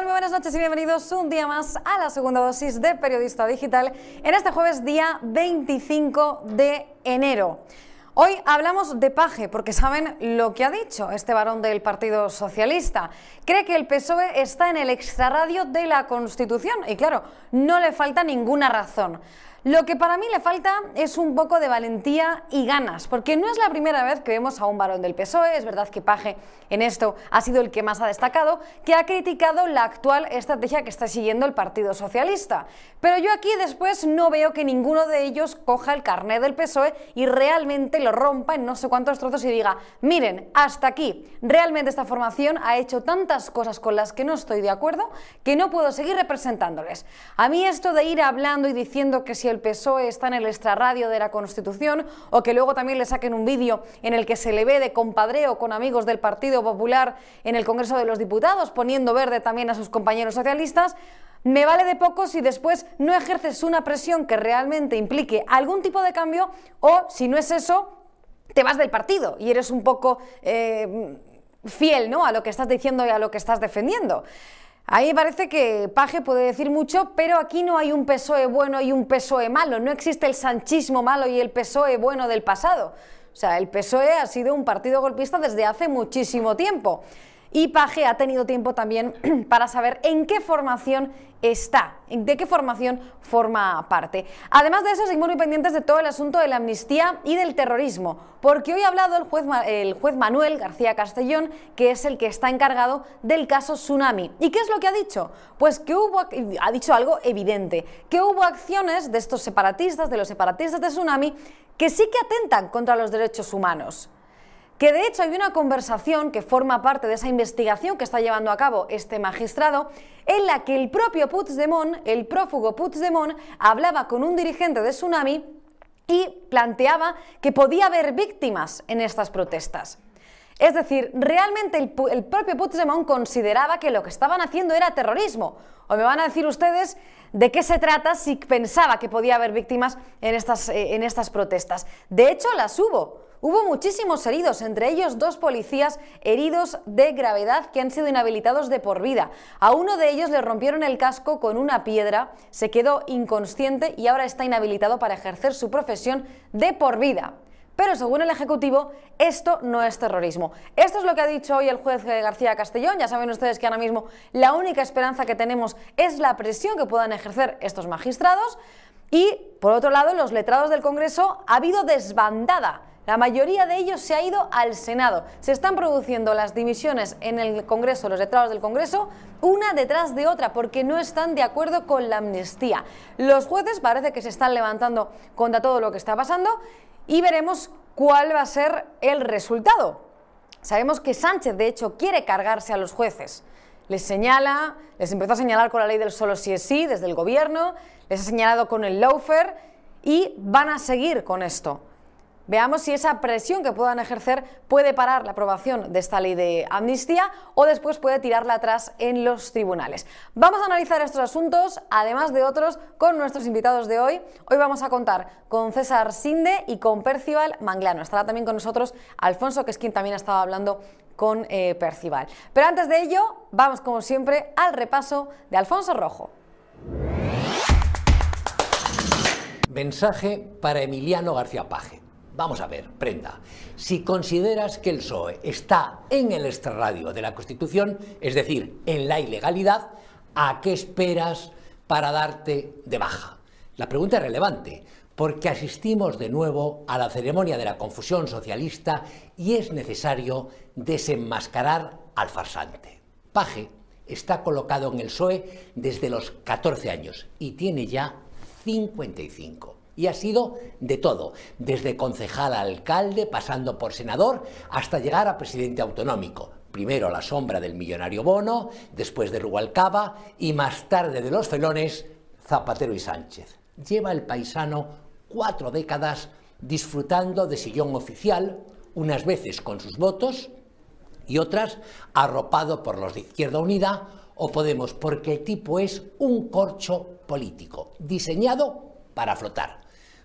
buenas noches y bienvenidos un día más a la segunda dosis de Periodista Digital en este jueves día 25 de enero. Hoy hablamos de Paje, porque saben lo que ha dicho este varón del Partido Socialista. Cree que el PSOE está en el extrarradio de la Constitución y claro, no le falta ninguna razón. Lo que para mí le falta es un poco de valentía y ganas, porque no es la primera vez que vemos a un varón del PSOE, es verdad que Paje en esto ha sido el que más ha destacado, que ha criticado la actual estrategia que está siguiendo el Partido Socialista. Pero yo aquí después no veo que ninguno de ellos coja el carnet del PSOE y realmente lo rompa en no sé cuántos trozos y diga, miren, hasta aquí, realmente esta formación ha hecho tantas cosas con las que no estoy de acuerdo que no puedo seguir representándoles. A mí esto de ir hablando y diciendo que si el PSOE está en el extrarradio de la Constitución o que luego también le saquen un vídeo en el que se le ve de compadreo con amigos del Partido Popular en el Congreso de los Diputados, poniendo verde también a sus compañeros socialistas, me vale de poco si después no ejerces una presión que realmente implique algún tipo de cambio o, si no es eso, te vas del partido y eres un poco eh, fiel ¿no? a lo que estás diciendo y a lo que estás defendiendo. Ahí parece que Paje puede decir mucho, pero aquí no hay un PSOE bueno y un PSOE malo. No existe el sanchismo malo y el PSOE bueno del pasado. O sea, el PSOE ha sido un partido golpista desde hace muchísimo tiempo. Y Paje ha tenido tiempo también para saber en qué formación está, de qué formación forma parte. Además de eso, seguimos muy pendientes de todo el asunto de la amnistía y del terrorismo, porque hoy ha hablado el juez, el juez Manuel García Castellón, que es el que está encargado del caso Tsunami. ¿Y qué es lo que ha dicho? Pues que hubo, ha dicho algo evidente, que hubo acciones de estos separatistas, de los separatistas de Tsunami, que sí que atentan contra los derechos humanos que de hecho hay una conversación que forma parte de esa investigación que está llevando a cabo este magistrado, en la que el propio Puigdemont, el prófugo Puigdemont, hablaba con un dirigente de Tsunami y planteaba que podía haber víctimas en estas protestas. Es decir, realmente el, el, propio Puigdemont consideraba que lo que estaban haciendo era terrorismo. O me van a decir ustedes de qué se trata si pensaba que podía haber víctimas en estas, eh, en estas protestas. De hecho, las hubo. Hubo muchísimos heridos, entre ellos dos policías heridos de gravedad que han sido inhabilitados de por vida. A uno de ellos le rompieron el casco con una piedra, se quedó inconsciente y ahora está inhabilitado para ejercer su profesión de por vida. Pero según el Ejecutivo, esto no es terrorismo. Esto es lo que ha dicho hoy el juez García Castellón. Ya saben ustedes que ahora mismo la única esperanza que tenemos es la presión que puedan ejercer estos magistrados. Y, por otro lado, los letrados del Congreso ha habido desbandada la mayoría de ellos se ha ido al Senado. Se están produciendo las dimisiones en el Congreso, los letrados del Congreso, una detrás de otra, porque no están de acuerdo con la amnistía. Los jueces parece que se están levantando contra todo lo que está pasando y veremos cuál va a ser el resultado. Sabemos que Sánchez, de hecho, quiere cargarse a los jueces. Les señala, les empezó a señalar con la ley del solo sí es sí desde el gobierno, les ha señalado con el lawfare y van a seguir con esto. Veamos si esa presión que puedan ejercer puede parar la aprobación de esta ley de amnistía o después puede tirarla atrás en los tribunales. Vamos a analizar estos asuntos, además de otros, con nuestros invitados de hoy. Hoy vamos a contar con César Sinde y con Percival Manglano. Estará también con nosotros Alfonso, que es quien también ha estado hablando con eh, Percival. Pero antes de ello, vamos como siempre al repaso de Alfonso Rojo. Mensaje para Emiliano García Paje. Vamos a ver, prenda. Si consideras que el PSOE está en el extrarradio de la Constitución, es decir, en la ilegalidad, ¿a qué esperas para darte de baja? La pregunta es relevante, porque asistimos de nuevo a la ceremonia de la confusión socialista y es necesario desenmascarar al farsante. Paje está colocado en el PSOE desde los 14 años y tiene ya 55. Y ha sido de todo, desde concejal a alcalde, pasando por senador, hasta llegar a presidente autonómico. Primero a la sombra del millonario Bono, después de Rubalcaba y más tarde de los felones, Zapatero y Sánchez. Lleva el paisano cuatro décadas disfrutando de sillón oficial, unas veces con sus votos y otras arropado por los de Izquierda Unida o Podemos, porque el tipo es un corcho político, diseñado para flotar.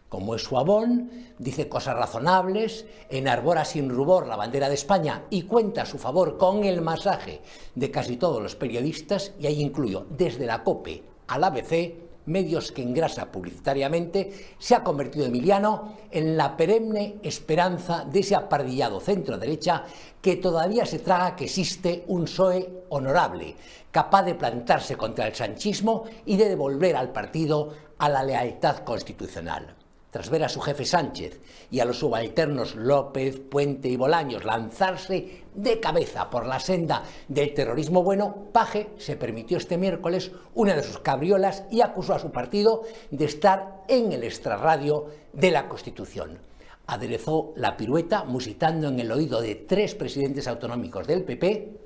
Como es su abón, dice cosas razonables, enarbora sin rubor la bandera de España y cuenta a su favor con el masaje de casi todos los periodistas, y ahí incluyo desde la COPE al ABC, medios que engrasa publicitariamente, se ha convertido Emiliano en la perenne esperanza de ese apardillado centro-derecha que todavía se traga que existe un PSOE honorable, capaz de plantarse contra el sanchismo y de devolver al partido a la lealtad constitucional tras ver a su jefe Sánchez y a los subalternos López, Puente y Bolaños lanzarse de cabeza por la senda del terrorismo bueno, Paje se permitió este miércoles una de sus cabriolas y acusó a su partido de estar en el extrarradio de la Constitución. Aderezó la pirueta musitando en el oído de tres presidentes autonómicos del PP,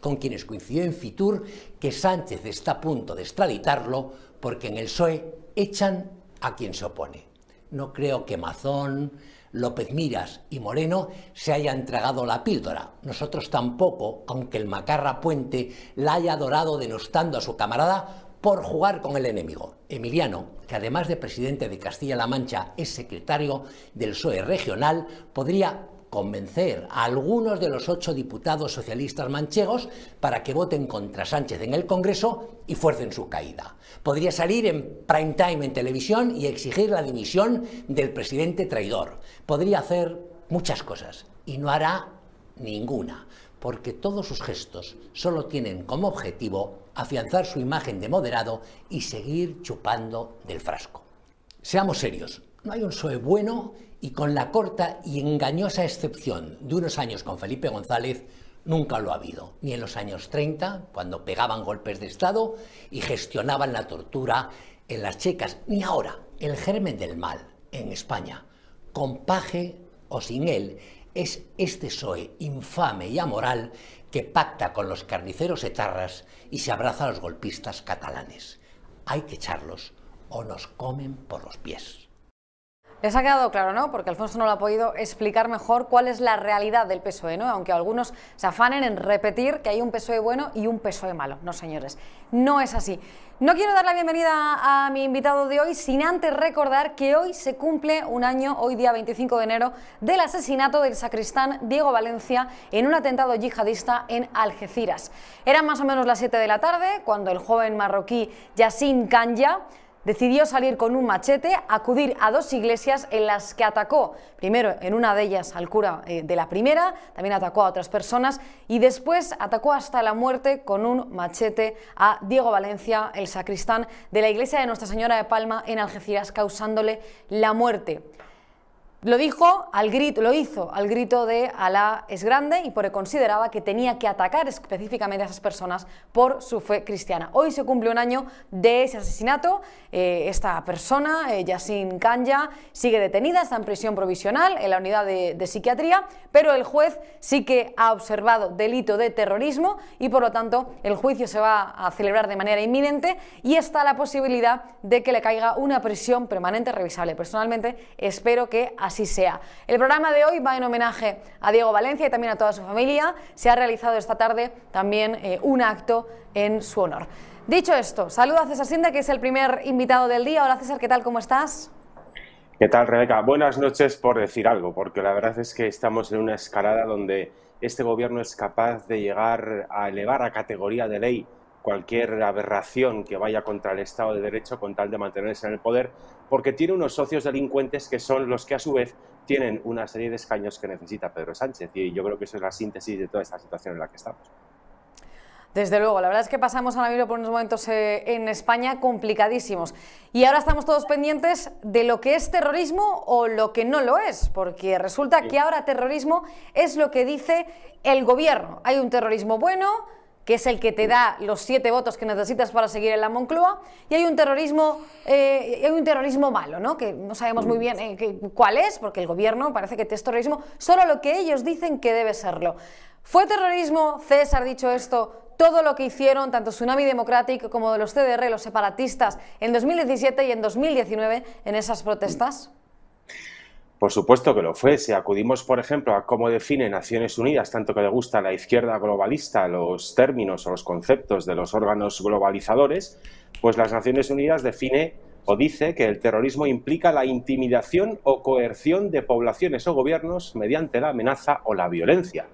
con quienes coincidió en Fitur que Sánchez está a punto de extraditarlo porque en el PSOE echan a quien se opone. No creo que Mazón, López Miras y Moreno se hayan tragado la píldora. Nosotros tampoco, aunque el macarra Puente la haya adorado denostando a su camarada por jugar con el enemigo. Emiliano, que además de presidente de Castilla-La Mancha es secretario del PSOE regional, podría convencer a algunos de los ocho diputados socialistas manchegos para que voten contra Sánchez en el Congreso y fuercen su caída. Podría salir en prime time en televisión y exigir la dimisión del presidente traidor. Podría hacer muchas cosas y no hará ninguna, porque todos sus gestos solo tienen como objetivo afianzar su imagen de moderado y seguir chupando del frasco. Seamos serios, no hay un PSOE bueno y con la corta y engañosa excepción de unos años con Felipe González, nunca lo ha habido, ni en los años 30, cuando pegaban golpes de Estado y gestionaban la tortura en las checas, ni ahora, el germen del mal en España, con paje o sin él, es este PSOE infame y amoral que pacta con los carniceros etarras y se abraza a los golpistas catalanes. Hay que echarlos o nos comen por los pies. Les ha quedado claro, ¿no? Porque Alfonso no lo ha podido explicar mejor cuál es la realidad del PSOE, ¿no? Aunque algunos se afanen en repetir que hay un PSOE bueno y un PSOE malo. No, señores, no es así. No quiero dar la bienvenida a mi invitado de hoy sin antes recordar que hoy se cumple un año, hoy día 25 de enero, del asesinato del sacristán Diego Valencia en un atentado yihadista en Algeciras. Eran más o menos las 7 de la tarde cuando el joven marroquí Yassin Kanya decidió salir con un machete, acudir a dos iglesias en las que atacó, primero en una de ellas al cura eh, de la primera, también atacó a otras personas y después atacó hasta la muerte con un machete a Diego Valencia, el sacristán de la iglesia de Nuestra Señora de Palma en Algeciras, causándole la muerte. Lo dijo al grito, lo hizo al grito de Alá es grande y porque consideraba que tenía que atacar específicamente a esas personas por su fe cristiana. Hoy se cumple un año de ese asesinato. Eh, esta persona, eh, Yasin Kanya, sigue detenida, está en prisión provisional en la unidad de, de psiquiatría, pero el juez sí que ha observado delito de terrorismo y por lo tanto el juicio se va a celebrar de manera inminente y está la posibilidad de que le caiga una prisión permanente revisable. Personalmente espero que así sea. El programa de hoy va en homenaje a Diego Valencia y también a toda su familia. Se ha realizado esta tarde también eh, un acto en su honor. Dicho esto, saludo a César Sinda, que es el primer invitado del día. Hola César, ¿qué tal? ¿Cómo estás? ¿Qué tal, Rebeca? Buenas noches por decir algo, porque la verdad es que estamos en una escalada donde este gobierno es capaz de llegar a elevar a categoría de ley cualquier aberración que vaya contra el Estado de Derecho con tal de mantenerse en el poder, porque tiene unos socios delincuentes que son los que a su vez tienen una serie de escaños que necesita Pedro Sánchez. Y yo creo que eso es la síntesis de toda esta situación en la que estamos. Desde luego, la verdad es que pasamos ahora mismo por unos momentos eh, en España complicadísimos. Y ahora estamos todos pendientes de lo que es terrorismo o lo que no lo es, porque resulta que ahora terrorismo es lo que dice el gobierno. Hay un terrorismo bueno, que es el que te da los siete votos que necesitas para seguir en la Moncloa, y hay un terrorismo, eh, hay un terrorismo malo, ¿no? que no sabemos muy bien eh, cuál es, porque el gobierno parece que es terrorismo, solo lo que ellos dicen que debe serlo. ¿Fue terrorismo, César, dicho esto, todo lo que hicieron tanto Tsunami Democratic como de los CDR, los separatistas, en 2017 y en 2019 en esas protestas? Por supuesto que lo fue. Si acudimos, por ejemplo, a cómo define Naciones Unidas, tanto que le gusta a la izquierda globalista los términos o los conceptos de los órganos globalizadores, pues las Naciones Unidas define o dice que el terrorismo implica la intimidación o coerción de poblaciones o gobiernos mediante la amenaza o la violencia.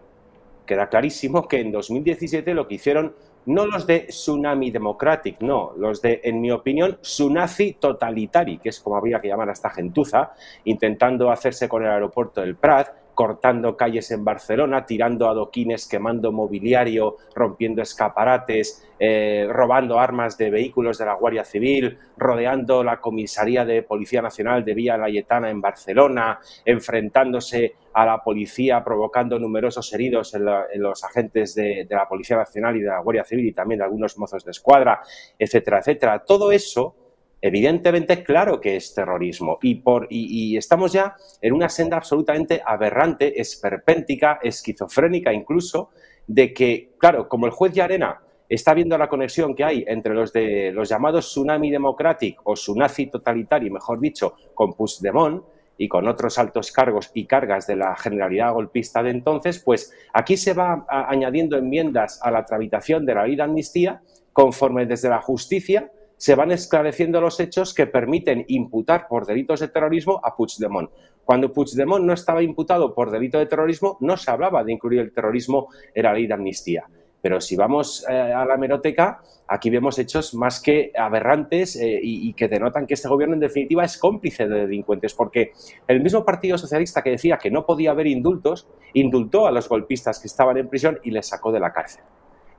Queda clarísimo que en 2017 lo que hicieron no los de Tsunami Democratic, no, los de, en mi opinión, Tsunazi Totalitari, que es como habría que llamar a esta gentuza, intentando hacerse con el aeropuerto del Prat, cortando calles en Barcelona, tirando adoquines, quemando mobiliario, rompiendo escaparates, eh, robando armas de vehículos de la Guardia Civil, rodeando la comisaría de Policía Nacional de Villa Layetana en Barcelona, enfrentándose a la policía, provocando numerosos heridos en, los agentes de, de la Policía Nacional y de la Guardia Civil y también de algunos mozos de escuadra, etcétera, etcétera. Todo eso Evidentemente, claro que es terrorismo. Y, por, y, estamos ya en una senda absolutamente aberrante, esperpéntica, esquizofrénica incluso, de que, claro, como el juez Yarena está viendo la conexión que hay entre los de los llamados Tsunami Democratic o Tsunami Totalitario, mejor dicho, con Puigdemont y con otros altos cargos y cargas de la generalidad golpista de entonces, pues aquí se va añadiendo enmiendas a la tramitación de la ley de amnistía conforme desde la justicia se van esclareciendo los hechos que permiten imputar por delitos de terrorismo a Puigdemont. Cuando Puigdemont no estaba imputado por delito de terrorismo, no se hablaba de incluir el terrorismo en la ley de amnistía. Pero si vamos eh, a la meroteca, aquí vemos hechos más que aberrantes eh, y, que denotan que este gobierno en definitiva es cómplice de delincuentes, porque el mismo Partido Socialista que decía que no podía haber indultos, indultó a los golpistas que estaban en prisión y les sacó de la cárcel.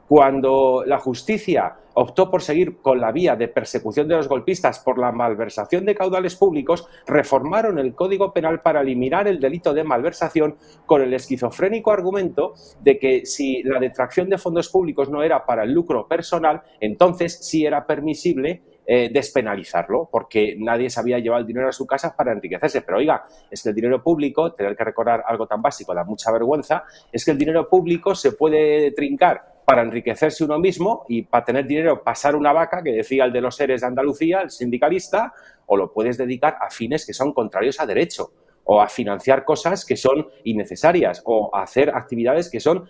Cuando la justicia optó por seguir con la vía de persecución de los golpistas por la malversación de caudales públicos, reformaron el Código Penal para eliminar el delito de malversación con el esquizofrénico argumento de que si la detracción de fondos públicos no era para el lucro personal, entonces sí era permisible eh, despenalizarlo, porque nadie sabía llevar el dinero a su casa para enriquecerse. Pero oiga, es que el dinero público, tener que recordar algo tan básico da mucha vergüenza, es que el dinero público se puede trincar para enriquecerse uno mismo y para tener dinero pasar una vaca, que decía el de los seres de Andalucía, el sindicalista, o lo puedes dedicar a fines que son contrarios a derecho, o a financiar cosas que son innecesarias, o a hacer actividades que son,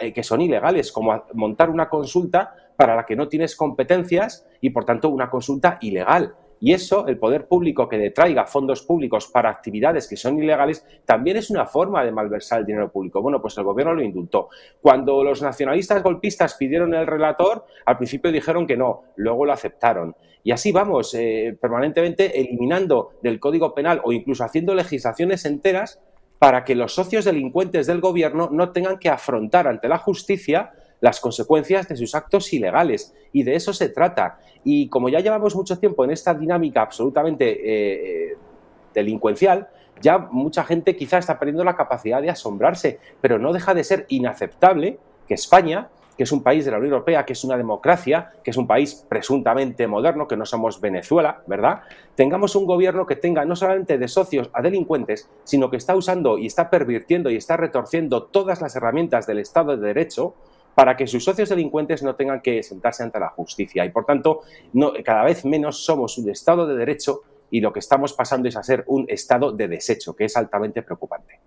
eh, que son ilegales, como montar una consulta para la que no tienes competencias y, por tanto, una consulta ilegal. Y eso, el poder público que detraiga fondos públicos para actividades que son ilegales, también es una forma de malversar el dinero público. Bueno, pues el gobierno lo indultó. Cuando los nacionalistas golpistas pidieron el relator, al principio dijeron que no, luego lo aceptaron. Y así vamos, eh, permanentemente eliminando del Código Penal o incluso haciendo legislaciones enteras para que los socios delincuentes del gobierno no tengan que afrontar ante la justicia las consecuencias de sus actos ilegales. Y de eso se trata. Y como ya llevamos mucho tiempo en esta dinámica absolutamente eh, eh, delincuencial, ya mucha gente quizá está perdiendo la capacidad de asombrarse, pero no deja de ser inaceptable que España, que es un país de la Unión Europea, que es una democracia, que es un país presuntamente moderno, que no somos Venezuela, ¿verdad? Tengamos un gobierno que tenga no solamente de socios a delincuentes, sino que está usando y está pervirtiendo y está retorciendo todas las herramientas del Estado de Derecho para que sus socios delincuentes no tengan que sentarse ante la justicia. Y por tanto, no, cada vez menos somos un Estado de derecho y lo que estamos pasando es a ser un Estado de desecho, que es altamente preocupante.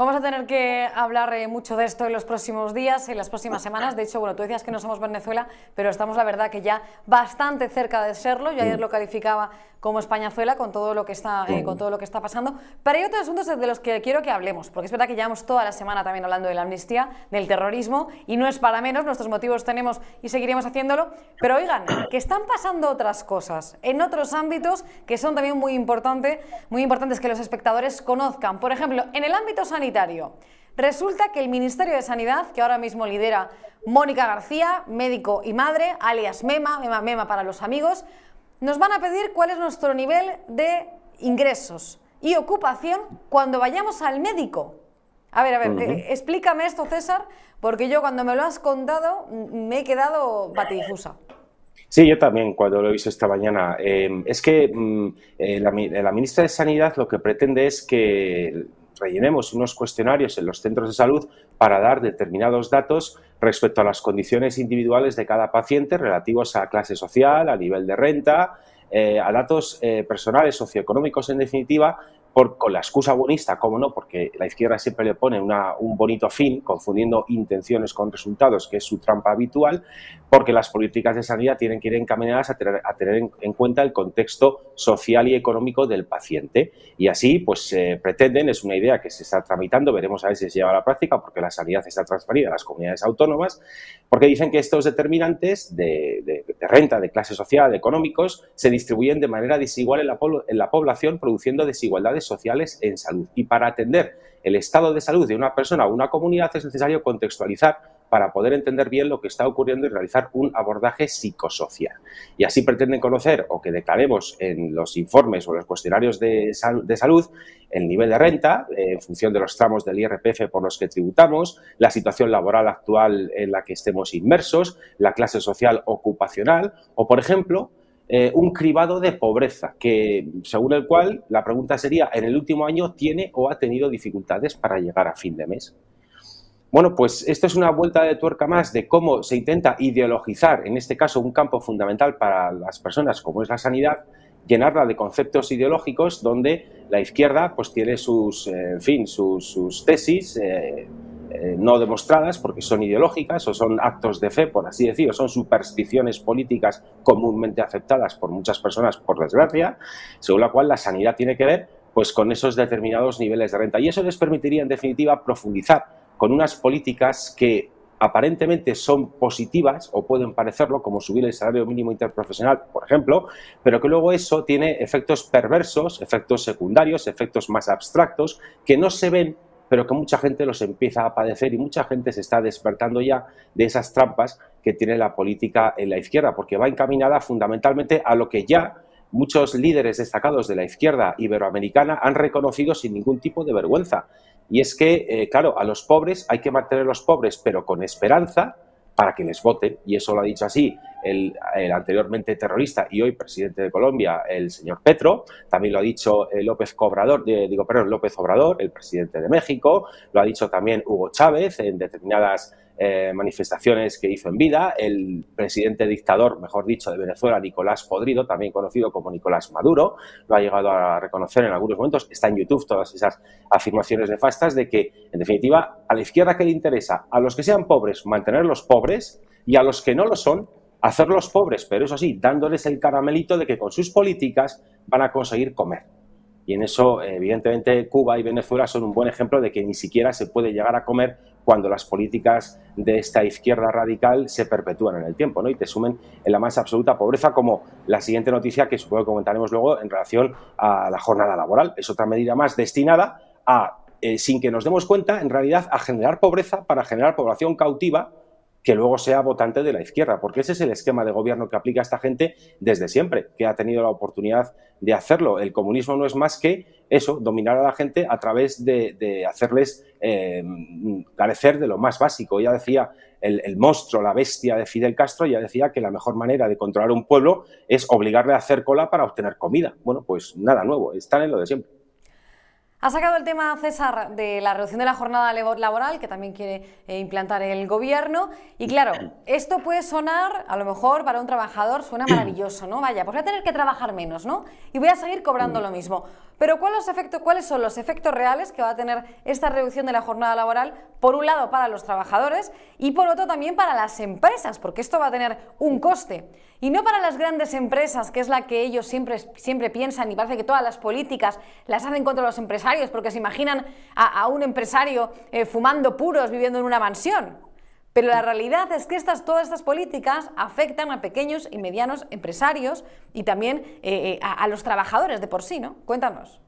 Vamos a tener que hablar eh, mucho de esto en los próximos días, en las próximas semanas. De hecho, bueno, tú decías que no somos Venezuela, pero estamos, la verdad, que ya bastante cerca de serlo. Yo ayer mm. lo calificaba como Españazuela con todo lo que está, eh, con todo lo que está pasando. Pero hay otros asuntos de los que quiero que hablemos, porque es verdad que llevamos toda la semana también hablando de la amnistía, del terrorismo, y no es para menos, nuestros motivos tenemos y seguiremos haciéndolo. Pero oigan, que están pasando otras cosas en otros ámbitos que son también muy, importante, muy importantes que los espectadores conozcan. Por ejemplo, en el ámbito sanitario, Resulta que el Ministerio de Sanidad, que ahora mismo lidera Mónica García, médico y madre, alias Mema, Mema, Mema para los amigos, nos van a pedir cuál es nuestro nivel de ingresos y ocupación cuando vayamos al médico. A ver, a ver, eh, explícame esto, César, porque yo cuando me lo has contado me he quedado batidifusa. Sí, yo también, cuando lo he visto esta mañana. Em, es que mm, eh, la, ministra de Sanidad lo que pretende es que rellenemos unos cuestionarios en los centros de salud para dar determinados datos respecto a las condiciones individuales de cada paciente relativos a clase social, a nivel de renta, eh, a datos eh, personales, socioeconómicos en definitiva, con la excusa bonista, cómo no, porque la izquierda siempre le pone un bonito fin, confundiendo intenciones con resultados, que es su trampa habitual, porque las políticas de sanidad tienen que ir encaminadas a tener, en, cuenta el contexto social y económico del paciente. Y así, pues eh, pretenden, es una idea que se está tramitando, veremos a ver si se lleva a la práctica, porque la sanidad está transferida a las comunidades autónomas, porque dicen que estos determinantes de, renta, de clase social, económicos, se distribuyen de manera desigual en la, en la población, produciendo desigualdades sociales en salud. Y para atender el estado de salud de una persona o una comunidad es necesario contextualizar para poder entender bien lo que está ocurriendo y realizar un abordaje psicosocial. Y así pretenden conocer o que declaremos en los informes o los cuestionarios de, salud el nivel de renta eh, en función de los tramos del IRPF por los que tributamos, la situación laboral actual en la que estemos inmersos, la clase social ocupacional o, por ejemplo, eh, un cribado de pobreza, que según el cual la pregunta sería, ¿en el último año tiene o ha tenido dificultades para llegar a fin de mes? Bueno, pues esto es una vuelta de tuerca más de cómo se intenta ideologizar, en este caso un campo fundamental para las personas como es la sanidad, llenarla de conceptos ideológicos donde la izquierda pues tiene sus, eh, en fin, sus, tesis eh, eh, no demostradas porque son ideológicas o son actos de fe, por así decirlo, son supersticiones políticas comúnmente aceptadas por muchas personas, por desgracia, según la cual la sanidad tiene que ver pues con esos determinados niveles de renta. Y eso les permitiría, en definitiva, profundizar con unas políticas que aparentemente son positivas o pueden parecerlo, como subir el salario mínimo interprofesional, por ejemplo, pero que luego eso tiene efectos perversos, efectos secundarios, efectos más abstractos, que no se ven, pero que mucha gente los empieza a padecer y mucha gente se está despertando ya de esas trampas que tiene la política en la izquierda, porque va encaminada fundamentalmente a lo que ya muchos líderes destacados de la izquierda iberoamericana han reconocido sin ningún tipo de vergüenza, y es que, eh, claro, a los pobres hay que mantenerlos pobres, pero con esperanza para que les voten. Y eso lo ha dicho así el, anteriormente terrorista y hoy presidente de Colombia, el señor Petro. También lo ha dicho eh, López Cobrador, digo, perdón, López Obrador, el presidente de México. Lo ha dicho también Hugo Chávez en determinadas eh, manifestaciones que hizo en vida, el presidente dictador, mejor dicho, de Venezuela, Nicolás Podrido, también conocido como Nicolás Maduro, lo ha llegado a reconocer en algunos momentos, está en YouTube todas esas afirmaciones nefastas de que, en definitiva, a la izquierda que le interesa, a los que sean pobres, mantenerlos pobres y a los que no lo son, hacerlos pobres, pero eso sí, dándoles el caramelito de que con sus políticas van a conseguir comer. Y en eso, evidentemente, Cuba y Venezuela son un buen ejemplo de que ni siquiera se puede llegar a comer cuando las políticas de esta izquierda radical se perpetúan en el tiempo ¿no? y te sumen en la más absoluta pobreza, como la siguiente noticia que supongo que comentaremos luego en relación a la jornada laboral. Es otra medida más destinada a, eh, sin que nos demos cuenta, en realidad, a generar pobreza para generar población cautiva que luego sea votante de la izquierda, porque ese es el esquema de gobierno que aplica esta gente desde siempre, que ha tenido la oportunidad de hacerlo. El comunismo no es más que eso, dominar a la gente a través de, hacerles eh, carecer de lo más básico. Ya decía el, el, monstruo, la bestia de Fidel Castro, ya decía que la mejor manera de controlar un pueblo es obligarle a hacer cola para obtener comida. Bueno, pues nada nuevo, están en lo de siempre. Ha sacado el tema, César, de la reducción de la jornada laboral, que también quiere eh, implantar el gobierno. Y claro, esto puede sonar, a lo mejor para un trabajador suena maravilloso, ¿no? Vaya, pues voy a tener que trabajar menos, ¿no? Y voy a seguir cobrando lo mismo. Pero ¿cuáles, efectos, ¿cuáles son los efectos reales que va a tener esta reducción de la jornada laboral? Por un lado, para los trabajadores y por otro también para las empresas, porque esto va a tener un coste. Y no para las grandes empresas, que es la que ellos siempre, siempre piensan y parece que todas las políticas las hacen contra los empresarios, porque se imaginan a, un empresario eh, fumando puros viviendo en una mansión. Pero la realidad es que estas, todas estas políticas afectan a pequeños y medianos empresarios y también eh, eh, a, los trabajadores de por sí, ¿no? Cuéntanos.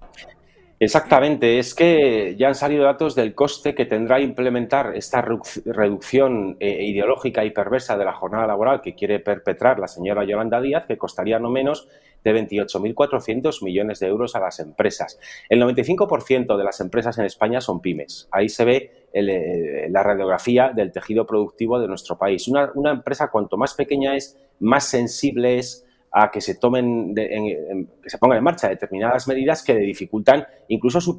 Exactamente, es que ya han salido datos del coste que tendrá implementar esta reducción eh, ideológica y perversa de la jornada laboral que quiere perpetrar la señora Yolanda Díaz, que costaría no menos de 28.400 millones de euros a las empresas. El 95% de las empresas en España son pymes. Ahí se ve eh, la radiografía del tejido productivo de nuestro país. Una, una empresa cuanto más pequeña es, más sensible es a que se tomen, que se pongan en marcha determinadas medidas que dificultan incluso su,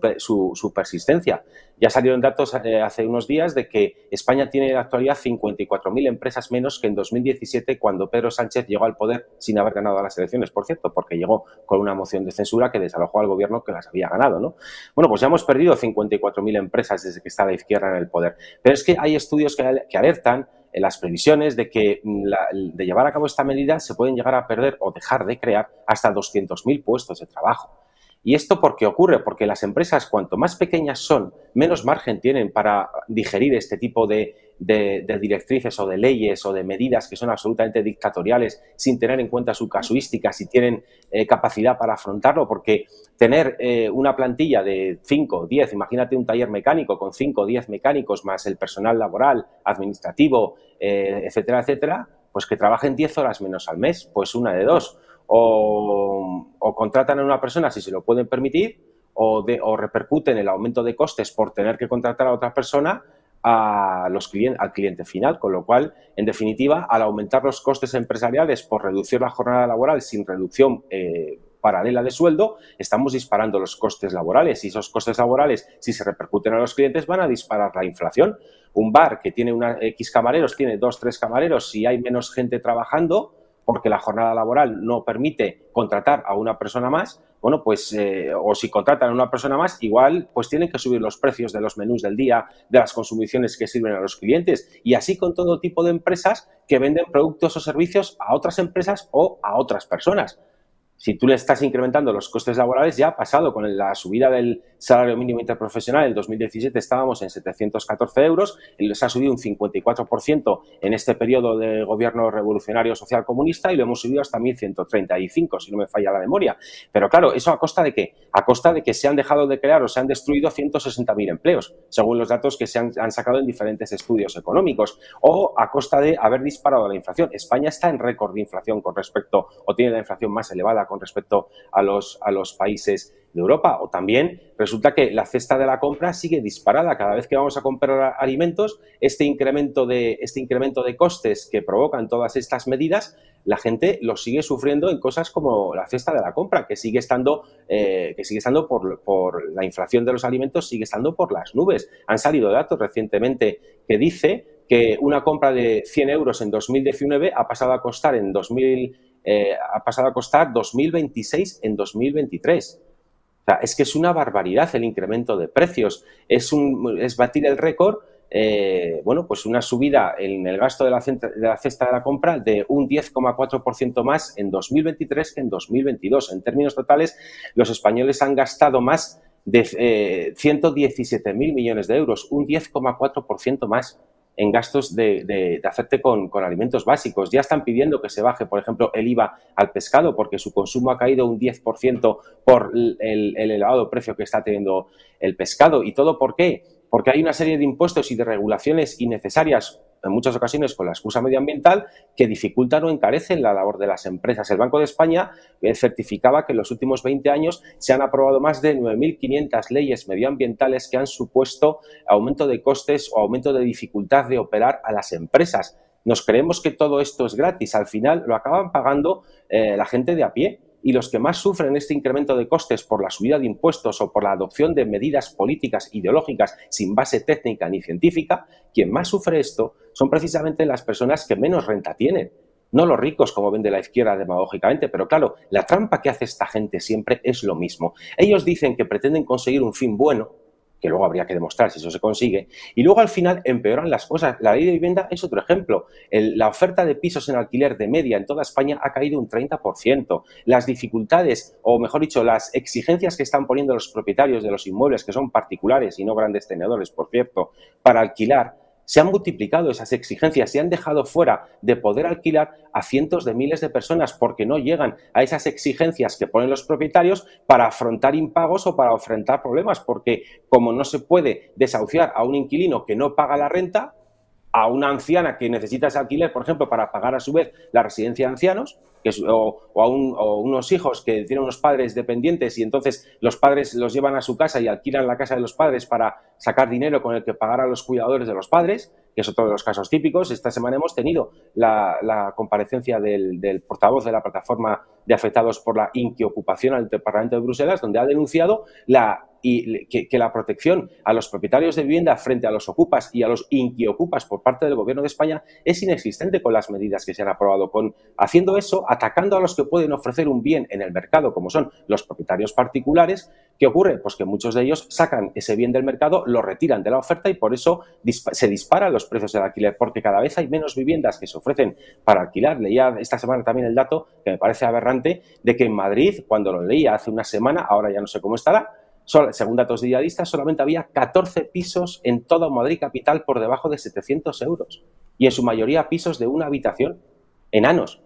su, persistencia. Ya salieron datos eh, hace unos días de que España tiene en la actualidad 54.000 empresas menos que en 2017 cuando Pedro Sánchez llegó al poder sin haber ganado las elecciones, por cierto, porque llegó con una moción de censura que desalojó al gobierno que las había ganado. ¿no? Bueno, pues ya hemos perdido 54.000 empresas desde que está la izquierda en el poder. Pero es que hay estudios que, alertan en las previsiones de que mm, de llevar a cabo esta medida se pueden llegar a perder o dejar de crear hasta 200.000 puestos de trabajo. ¿Y esto por qué ocurre? Porque las empresas, cuanto más pequeñas son, menos margen tienen para digerir este tipo de, directrices o de leyes o de medidas que son absolutamente dictatoriales sin tener en cuenta su casuística, si tienen eh, capacidad para afrontarlo, porque tener eh, una plantilla de 5, 10, imagínate un taller mecánico con 5 o 10 mecánicos más el personal laboral, administrativo, eh, etcétera, etcétera, pues que trabajen 10 horas menos al mes, pues una de dos o, contratan a una persona si se lo pueden permitir o, o, repercuten el aumento de costes por tener que contratar a otra persona a los al cliente final, con lo cual, en definitiva, al aumentar los costes empresariales por reducir la jornada laboral sin reducción eh, paralela de sueldo, estamos disparando los costes laborales y esos costes laborales, si se repercuten a los clientes, van a disparar la inflación. Un bar que tiene una X camareros, tiene dos, tres camareros, si hay menos gente trabajando, porque la jornada laboral no permite contratar a una persona más, bueno, pues, eh, o si contratan a una persona más, igual, pues tienen que subir los precios de los menús del día, de las consumiciones que sirven a los clientes, y así con todo tipo de empresas que venden productos o servicios a otras empresas o a otras personas si tú le estás incrementando los costes laborales, ya ha pasado con la subida del salario mínimo interprofesional. En 2017 estábamos en 714 euros, les ha subido un 54% en este periodo de gobierno revolucionario social comunista y lo hemos subido hasta 1.135, si no me falla la memoria. Pero claro, ¿eso a costa de qué? A costa de que se han dejado de crear o se han destruido 160.000 empleos, según los datos que se han, han sacado en diferentes estudios económicos, o a costa de haber disparado la inflación. España está en récord de inflación con respecto, o tiene la inflación más elevada con respecto a los, a los países de Europa. O también resulta que la cesta de la compra sigue disparada. Cada vez que vamos a comprar alimentos, este incremento de, este incremento de costes que provocan todas estas medidas, la gente lo sigue sufriendo en cosas como la cesta de la compra, que sigue estando, eh, que sigue estando por, por, la inflación de los alimentos, sigue estando por las nubes. Han salido datos recientemente que dice que una compra de 100 euros en 2019 ha pasado a costar en 2000 eh, ha pasado a costar 2.026 en 2023. O sea, es que es una barbaridad el incremento de precios. Es, un, es batir el récord, eh, bueno, pues una subida en el gasto de la, de la cesta de la compra de un 10,4% más en 2023 que en 2022. En términos totales, los españoles han gastado más de eh, 117.000 millones de euros, un 10,4% más en gastos de, de, hacerte con, alimentos básicos. Ya están pidiendo que se baje, por ejemplo, el IVA al pescado porque su consumo ha caído un 10% por el, el, elevado precio que está teniendo el pescado. ¿Y todo por qué? Porque hay una serie de impuestos y de regulaciones innecesarias en muchas ocasiones con la excusa medioambiental, que dificultan o encarecen la labor de las empresas. El Banco de España eh, certificaba que en los últimos 20 años se han aprobado más de 9.500 leyes medioambientales que han supuesto aumento de costes o aumento de dificultad de operar a las empresas. Nos creemos que todo esto es gratis. Al final lo acaban pagando eh, la gente de a pie y los que más sufren este incremento de costes por la subida de impuestos o por la adopción de medidas políticas ideológicas sin base técnica ni científica, quien más sufre esto son precisamente las personas que menos renta tienen. No los ricos, como ven de la izquierda demagógicamente, pero claro, la trampa que hace esta gente siempre es lo mismo. Ellos dicen que pretenden conseguir un fin bueno, que luego habría que demostrar si eso se consigue, y luego al final empeoran las cosas. La ley de vivienda es otro ejemplo. la oferta de pisos en alquiler de media en toda España ha caído un 30%. Las dificultades, o mejor dicho, las exigencias que están poniendo los propietarios de los inmuebles, que son particulares y no grandes tenedores, por cierto, para alquilar, se han multiplicado esas exigencias, se han dejado fuera de poder alquilar a cientos de miles de personas porque no llegan a esas exigencias que ponen los propietarios para afrontar impagos o para enfrentar problemas, porque como no se puede desahuciar a un inquilino que no paga la renta, a una anciana que necesita ese alquiler, por ejemplo, para pagar a su vez la residencia de ancianos, o, a unos hijos que tienen unos padres dependientes y entonces los padres los llevan a su casa y alquilan la casa de los padres para sacar dinero con el que pagar a los cuidadores de los padres, que es otro de los casos típicos. Esta semana hemos tenido la, comparecencia del, del, portavoz de la plataforma de afectados por la inquiocupación ante el Parlamento de Bruselas, donde ha denunciado la y que, la protección a los propietarios de vivienda frente a los ocupas y a los inquiocupas por parte del Gobierno de España es inexistente con las medidas que se han aprobado. Con, haciendo eso, atacando a los que pueden ofrecer un bien en el mercado, como son los propietarios particulares, ¿qué ocurre? Pues que muchos de ellos sacan ese bien del mercado, lo retiran de la oferta y por eso se disparan los precios del alquiler, porque cada vez hay menos viviendas que se ofrecen para alquilar. Leía esta semana también el dato que me parece aberrante de que en Madrid, cuando lo leía hace una semana, ahora ya no sé cómo estará, según datos de idealistas, solamente había 14 pisos en toda Madrid capital por debajo de 700 euros. Y en su mayoría pisos de una habitación, enanos.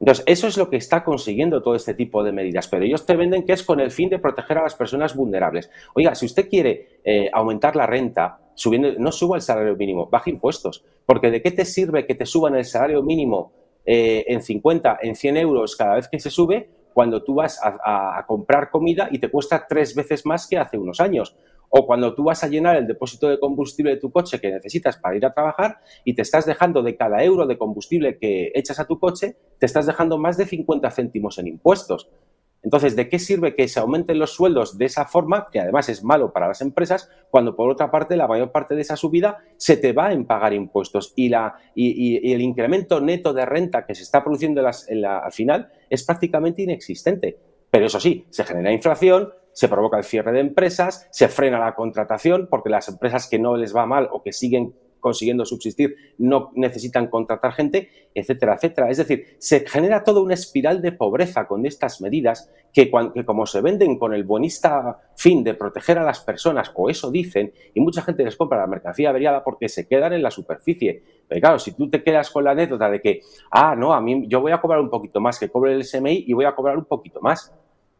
Entonces, eso es lo que está consiguiendo todo este tipo de medidas. Pero ellos te venden que es con el fin de proteger a las personas vulnerables. Oiga, si usted quiere eh, aumentar la renta, subiendo, no suba el salario mínimo, baja impuestos. Porque ¿de qué te sirve que te suban el salario mínimo eh, en 50, en 100 euros cada vez que se sube, cuando tú vas a, comprar comida y te cuesta tres veces más que hace unos años. O cuando tú vas a llenar el depósito de combustible de tu coche que necesitas para ir a trabajar y te estás dejando de cada euro de combustible que echas a tu coche, te estás dejando más de 50 céntimos en impuestos. Entonces, ¿de qué sirve que se aumenten los sueldos de esa forma, que además es malo para las empresas, cuando por otra parte la mayor parte de esa subida se te va en pagar impuestos y, la, y, el incremento neto de renta que se está produciendo al final es prácticamente inexistente? Pero eso sí, se genera inflación, se provoca el cierre de empresas, se frena la contratación porque las empresas que no les va mal o que siguen consiguiendo subsistir, no necesitan contratar gente, etcétera, etcétera. Es decir, se genera toda una espiral de pobreza con estas medidas que, como se venden con el buenista fin de proteger a las personas, o eso dicen, y mucha gente les compra la mercancía averiada porque se quedan en la superficie. Pero claro, si tú te quedas con la anécdota de que, ah, no, a mí yo voy a cobrar un poquito más que cobre el SMI y voy a cobrar un poquito más.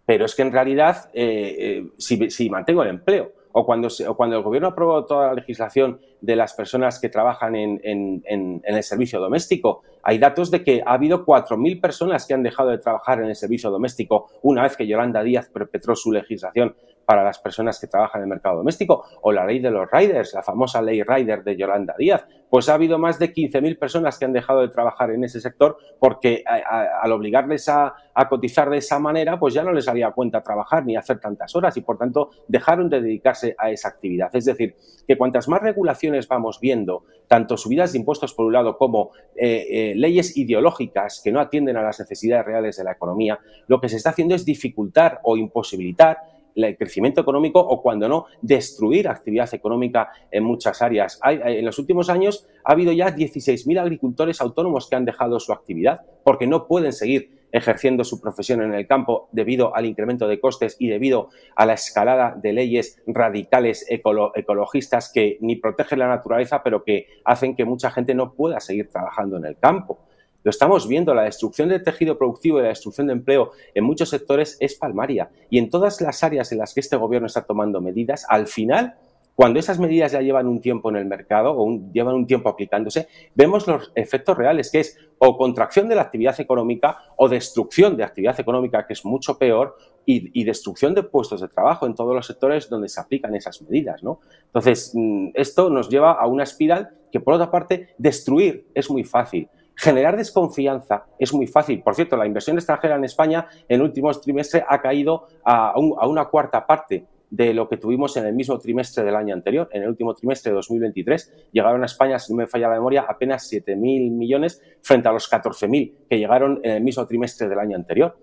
Pero es que en realidad, eh, eh, si mantengo el empleo, o cuando, cuando el gobierno aprobó toda la legislación de las personas que trabajan en, en, el servicio doméstico, hay datos de que ha habido 4.000 personas que han dejado de trabajar en el servicio doméstico una vez que Yolanda Díaz perpetró su legislación para las personas que trabajan en el mercado doméstico, o la ley de los riders, la famosa ley rider de Yolanda Díaz, pues ha habido más de 15.000 personas que han dejado de trabajar en ese sector porque al obligarles a, cotizar de esa manera, pues ya no les haría cuenta trabajar ni hacer tantas horas y por tanto dejaron de dedicarse a esa actividad. Es decir, que cuantas más regulaciones vamos viendo, tanto subidas de impuestos por un lado como eh, eh, leyes ideológicas que no atienden a las necesidades reales de la economía, lo que se está haciendo es dificultar o imposibilitar el crecimiento económico o, cuando no, destruir actividad económica en muchas áreas. en los últimos años ha habido ya 16.000 agricultores autónomos que han dejado su actividad porque no pueden seguir ejerciendo su profesión en el campo debido al incremento de costes y debido a la escalada de leyes radicales ecologistas que ni protegen la naturaleza, pero que hacen que mucha gente no pueda seguir trabajando en el campo. Lo estamos viendo, la destrucción del tejido productivo y la destrucción de empleo en muchos sectores es palmaria. Y en todas las áreas en las que este gobierno está tomando medidas, al final, cuando esas medidas ya llevan un tiempo en el mercado o llevan un tiempo aplicándose, vemos los efectos reales, que es o contracción de la actividad económica o destrucción de actividad económica, que es mucho peor, y, destrucción de puestos de trabajo en todos los sectores donde se aplican esas medidas. ¿no? Entonces, mm, esto nos lleva a una espiral que, por otra parte, destruir es muy fácil. Generar desconfianza es muy fácil. Por cierto, la inversión extranjera en España en el último trimestre ha caído a, una cuarta parte de lo que tuvimos en el mismo trimestre del año anterior. En el último trimestre de 2023 llegaron a España, si no me falla la memoria, apenas 7.000 millones frente a los 14.000 que llegaron en el mismo trimestre del año anterior.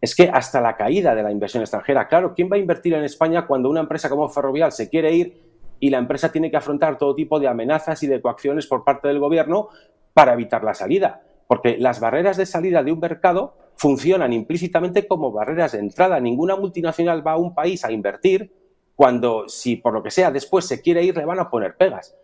Es que hasta la caída de la inversión extranjera, claro, ¿quién va a invertir en España cuando una empresa como Ferrovial se quiere ir y la empresa tiene que afrontar todo tipo de amenazas y de coacciones por parte del gobierno para evitar la salida. Porque las barreras de salida de un mercado funcionan implícitamente como barreras de entrada. Ninguna multinacional va a un país a invertir cuando, si por lo que sea después se quiere ir, le van a poner pegas.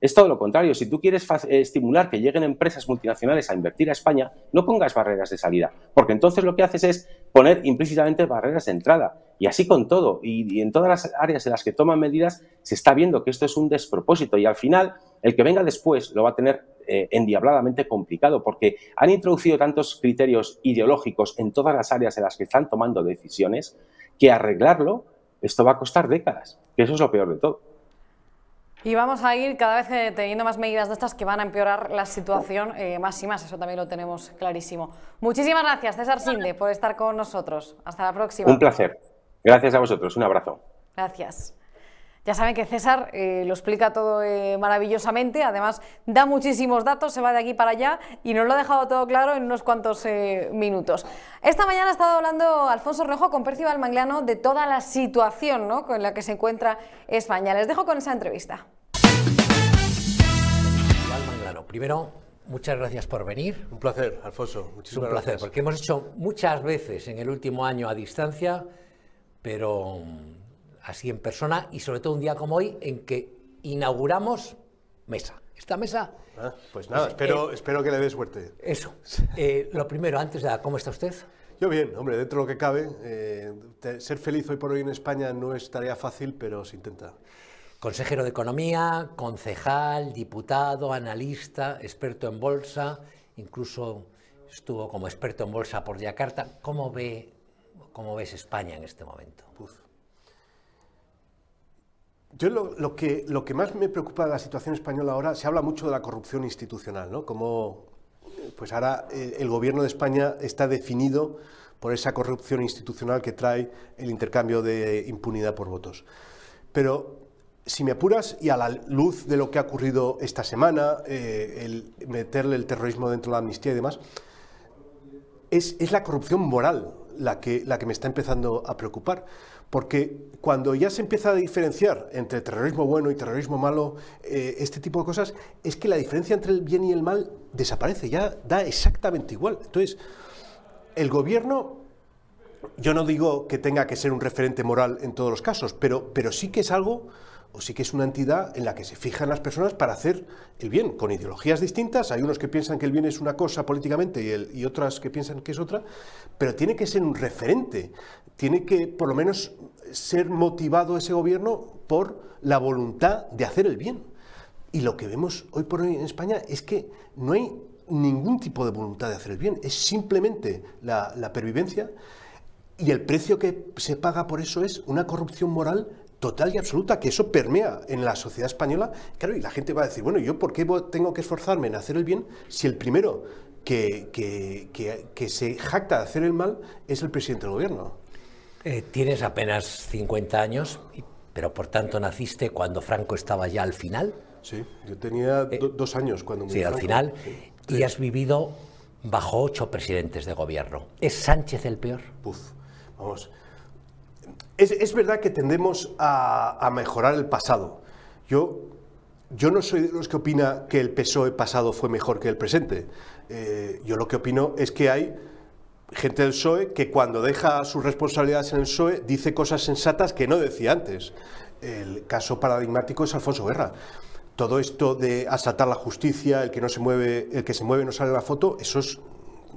Es todo lo contrario. Si tú quieres eh, estimular que lleguen empresas multinacionales a invertir a España, no pongas barreras de salida, porque entonces lo que haces es poner implícitamente barreras de entrada. Y así con todo. Y, en todas las áreas en las que toman medidas se está viendo que esto es un despropósito. Y al final, el que venga después lo va a tener eh, endiabladamente complicado, porque han introducido tantos criterios ideológicos en todas las áreas en las que están tomando decisiones que arreglarlo, esto va a costar décadas. Que eso es lo peor de todo. Y vamos a ir cada vez eh, teniendo más medidas de estas que van a empeorar la situación eh, más y más, eso también lo tenemos clarísimo. Muchísimas gracias, César Sinde, por estar con nosotros. Hasta la próxima. Un placer. Gracias a vosotros. Un abrazo. Gracias. Ya saben que César eh, lo explica todo eh, maravillosamente, además da muchísimos datos, se va de aquí para allá y nos lo ha dejado todo claro en unos cuantos eh, minutos. Esta mañana ha estado hablando Alfonso Rojo con Percival Mangliano de toda la situación ¿no? con la que se encuentra España. Les dejo con esa entrevista. Manglano, primero, muchas gracias por venir. Un placer, Alfonso. Muchísimas es un placer, gracias. porque hemos hecho muchas veces en el último año a distancia, pero así en persona y sobre todo un día como hoy en que inauguramos mesa. Esta mesa... Ah, pues nada, espero, espero que le dé suerte. Eso. Eh, lo primero, antes de... ¿Cómo está usted? Yo bien, hombre, dentro de lo que cabe. eh, ser feliz hoy por hoy en España no es tarea fácil, pero se intenta. Consejero de Economía, concejal, diputado, analista, experto en bolsa, incluso estuvo como experto en bolsa por Yakarta. ¿Cómo ve, cómo ves España en este momento? Yo lo, que, lo que más me preocupa de la situación española ahora, se habla mucho de la corrupción institucional, ¿no? Como eh, pues ahora eh, el gobierno de España está definido por esa corrupción institucional que trae el intercambio de impunidad por votos. Pero si me apuras, y a la luz de lo que ha ocurrido esta semana, eh, el meterle el terrorismo dentro de la amnistía y demás, es, es la corrupción moral la que, la que me está empezando a preocupar. Porque cuando ya se empieza a diferenciar entre terrorismo bueno y terrorismo malo, eh, este tipo de cosas, es que la diferencia entre el bien y el mal desaparece, ya da exactamente igual. Entonces, el gobierno, yo no digo que tenga que ser un referente moral en todos los casos, pero, pero sí que es algo, o sí que es una entidad en la que se fijan las personas para hacer el bien, con ideologías distintas. Hay unos que piensan que el bien es una cosa políticamente y, otras que piensan que es otra, pero tiene que ser un referente, tiene que por lo menos ser motivado ese gobierno por la voluntad de hacer el bien. Y lo que vemos hoy por hoy en España es que no hay ningún tipo de voluntad de hacer el bien, es simplemente la pervivencia y el precio que se paga por eso es una corrupción moral total y absoluta, que eso permea en la sociedad española. Claro, y la gente va a decir, bueno, ¿yo por qué tengo que esforzarme en hacer el bien si el primero que, que- que- que se jacta de hacer el mal es el presidente del gobierno? Eh, tienes apenas 50 años, pero por tanto naciste cuando Franco estaba ya al final. Sí, yo tenía do- dos años cuando Eh, Sí, murió al final. Sí. Y has vivido bajo ocho presidentes de gobierno. ¿Es Sánchez el peor? Puf, vamos. Es, verdad que tendemos a, mejorar el pasado. Yo, yo no soy de los que opina que el PSOE pasado fue mejor que el presente. Eh, yo lo que opino es que hay gente del PSOE que cuando deja sus responsabilidades en el PSOE dice cosas sensatas que no decía antes. El caso paradigmático es Alfonso Guerra. Todo esto de asaltar la justicia, el que no se mueve, el que se mueve no sale la foto, eso es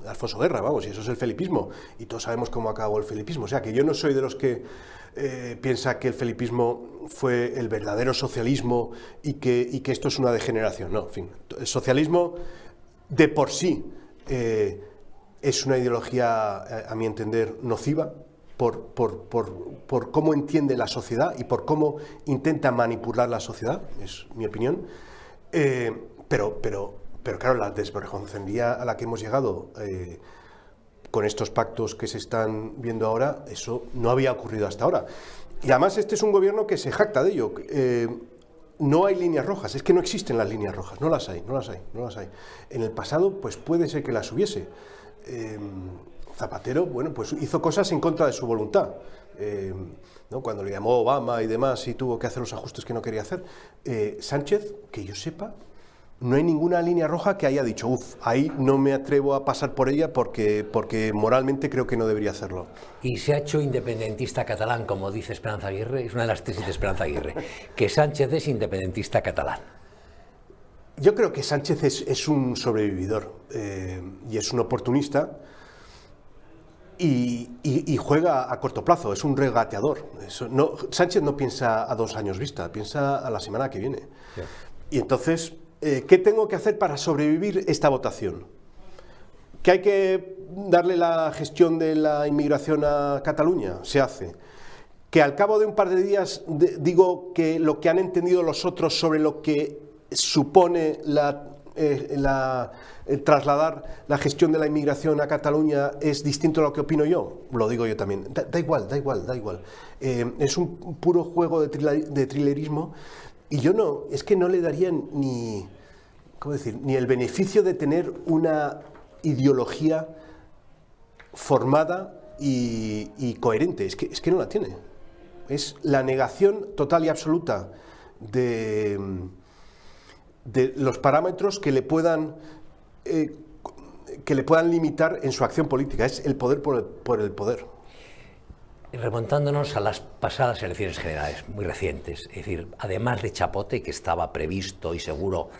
Alfonso Guerra, vamos, y eso es el felipismo. Y todos sabemos cómo acabó el felipismo. O sea, que yo no soy de los que eh, piensa que el felipismo fue el verdadero socialismo y que, y que esto es una degeneración. No, en fin, el socialismo de por sí eh, es una ideología, eh, a mi entender, nociva por, por, por, por cómo entiende la sociedad y por cómo intenta manipular la sociedad, es mi opinión. Pero, pero, pero claro, la desvergoncería a la que hemos llegado eh, con estos pactos que se están viendo ahora, eso no había ocurrido hasta ahora. Y además este es un gobierno que se jacta de ello. Eh, no hay líneas rojas, es que no existen las líneas rojas, no las hay, no las hay, no las hay. En el pasado, pues puede ser que las hubiese. Eh, Zapatero, bueno, pues hizo cosas en contra de su voluntad. ¿no? Cuando le llamó Obama y demás y tuvo que hacer los ajustes que no quería hacer. Sánchez, que yo sepa, no hay ninguna línea roja que haya dicho, uff, ahí no me atrevo a pasar por ella porque, porque moralmente creo que no debería hacerlo. Y se ha hecho independentista catalán, como dice Esperanza Aguirre, es una de las tesis de Esperanza Aguirre, que Sánchez es independentista catalán. Yo creo que Sánchez es, es un sobrevividor eh, y es un oportunista y, y- y juega a corto plazo, es un regateador. Eso no, Sánchez no piensa a dos años vista, piensa a la semana que viene. Y entonces, eh, ¿qué tengo que hacer para sobrevivir esta votación? ¿Que hay que darle la gestión de la inmigración a Cataluña? Se hace. ¿Que al cabo de un par de días digo que lo que han entendido los otros sobre lo que supone la, eh, trasladar la gestión de la inmigración a Cataluña es distinto a lo que opino yo, lo digo yo también. Da, igual, da igual, da igual. Eh, es un puro juego de, de trilerismo y yo no, es que no le daría ni, ¿cómo decir? ni el beneficio de tener una ideología formada y, coherente. Es que, es que no la tiene. Es la negación total y absoluta de, los parámetros que le puedan eh, que le puedan limitar en su acción política. Es el poder por el poder. Remontándonos a las pasadas elecciones generales, muy recientes, es decir, además de Chapote, que estaba previsto y seguro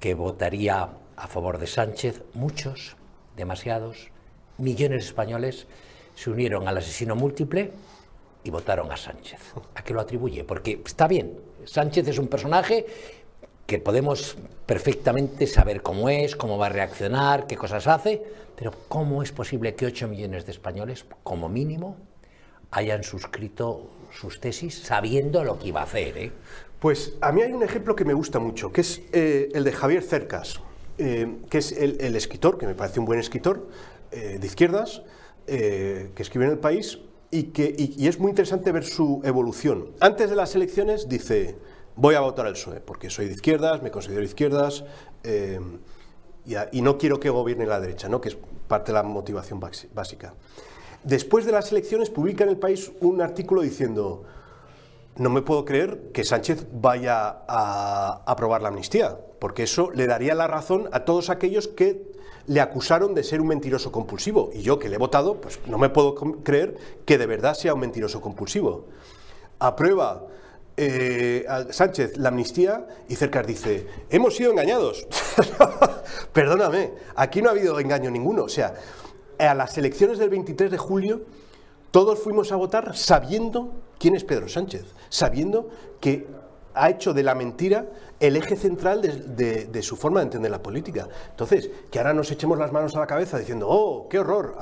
que votaría a favor de Sánchez, muchos, demasiados, millones de españoles se unieron al asesino múltiple y votaron a Sánchez. ¿A qué lo atribuye? Porque está bien, Sánchez es un personaje que podemos perfectamente saber cómo es, cómo va a reaccionar, qué cosas hace, pero ¿cómo es posible que 8 millones de españoles, como mínimo, hayan suscrito sus tesis sabiendo lo que iba a hacer? Eh? Pues a mí hay un ejemplo que me gusta mucho, que es eh, el de Javier Cercas, eh, que es el, escritor, que me parece un buen escritor, de izquierdas, que escribe en el país, y, que, y es muy interesante ver su evolución. Antes de las elecciones dice voy a votar al PSOE, porque soy de izquierdas, me considero de izquierdas eh, y, no quiero que gobierne la derecha, ¿no? que es parte de la motivación básica. Después de las elecciones publica en el país un artículo diciendo, no me puedo creer que Sánchez vaya a aprobar la amnistía, porque eso le daría la razón a todos aquellos que le acusaron de ser un mentiroso compulsivo. Y yo que le he votado, pues no me puedo creer que de verdad sea un mentiroso compulsivo. Aprueba eh, Sánchez la amnistía y Cercas dice, hemos sido engañados. Perdóname, aquí no ha habido engaño ninguno. O sea, a las elecciones del 23 de julio todos fuimos a votar sabiendo quién es Pedro Sánchez, sabiendo que ha hecho de la mentira el eje central de, su forma de entender la política. Entonces, que ahora nos echemos las manos a la cabeza diciendo, oh, qué horror,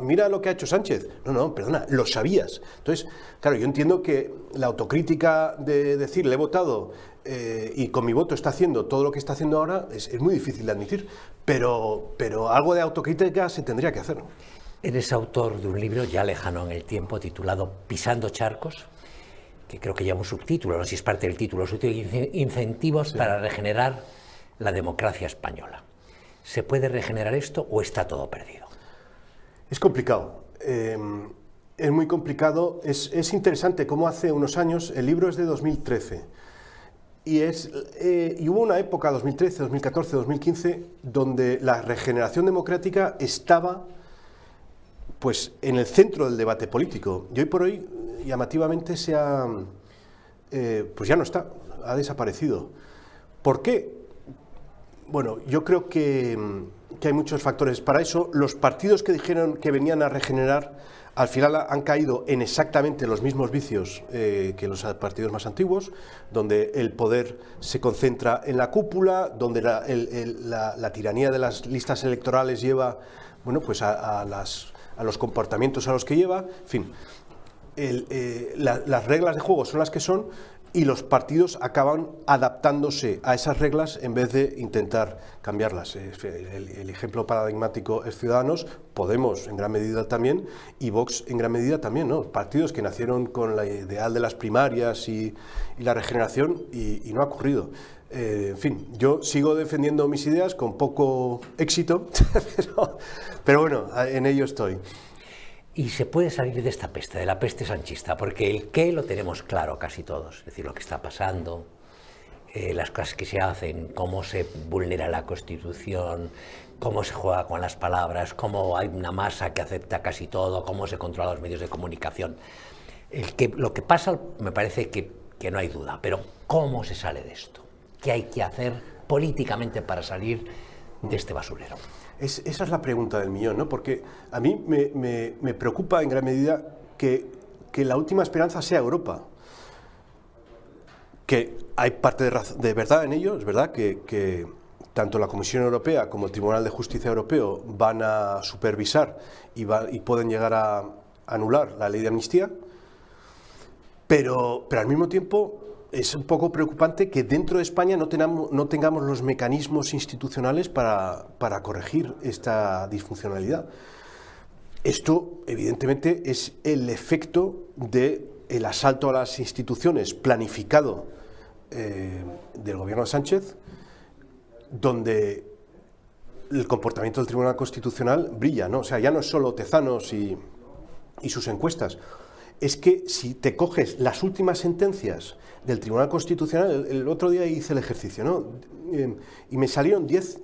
mira lo que ha hecho Sánchez. No, no, perdona, lo sabías. Entonces, claro, yo entiendo que la autocrítica de decir, le he votado eh, y con mi voto está haciendo todo lo que está haciendo ahora, es, muy difícil de admitir, pero, pero algo de autocrítica se tendría que hacer. Eres autor de un libro ya lejano en el tiempo titulado Pisando Charcos que creo que lleva un subtítulo, no sé si es parte del título, incentivos para regenerar la democracia española. ¿Se puede regenerar esto o está todo perdido? Es complicado. Em, es muy complicado. Es, interesante cómo hace unos años, el libro es de 2013, y, es, eh, y hubo una época, 2013, 2014, 2015, donde la regeneración democrática estaba pues, en el centro del debate político. Y hoy por hoy llamativamente se ha, eh, pues ya no está, ha desaparecido. ¿Por qué? Bueno, yo creo que, hay muchos factores para eso. Los partidos que dijeron que venían a regenerar al final han caído en exactamente los mismos vicios eh, que los partidos más antiguos, donde el poder se concentra en la cúpula, donde la, tiranía de las listas electorales lleva bueno, pues a, a los comportamientos a los que lleva, en fin. Eh, las reglas de juego son las que son y los partidos acaban adaptándose a esas reglas en vez de intentar cambiarlas. El, ejemplo paradigmático es Ciudadanos, Podemos en gran medida también y Vox en gran medida también, ¿no? Partidos que nacieron con la ideal de las primarias y, la regeneración y, no ha ocurrido. Eh, en fin, yo sigo defendiendo mis ideas con poco éxito, pero bueno, en ello estoy. Y se puede salir de esta peste, de la peste sanchista, porque el qué lo tenemos claro casi todos, es decir, lo que está pasando, eh, las cosas que se hacen, cómo se vulnera la Constitución, cómo se juega con las palabras, cómo hay una masa que acepta casi todo, cómo se controla los medios de comunicación. El que, lo que pasa me parece que, que no hay duda, pero ¿cómo se sale de esto? ¿Qué hay que hacer políticamente para salir de este basurero? Esa es la pregunta del millón, ¿no? Porque a mí me, preocupa en gran medida que, la última esperanza sea Europa. Que hay parte de, verdad en ello, es verdad que, tanto la Comisión Europea como el Tribunal de Justicia Europeo van a supervisar y, y pueden llegar a anular la ley de amnistía, Pero, pero al mismo tiempo es un poco preocupante que dentro de España no, tengamos, los mecanismos institucionales para, corregir esta disfuncionalidad. Esto, evidentemente, es el efecto del el asalto a las instituciones planificado eh, del gobierno de Sánchez, donde el comportamiento del Tribunal Constitucional brilla, ¿no? O sea, ya no es solo Tezanos y sus encuestas, es que si te coges las últimas sentencias del Tribunal Constitucional, el, otro día hice el ejercicio, ¿no? Eh, y me salieron 10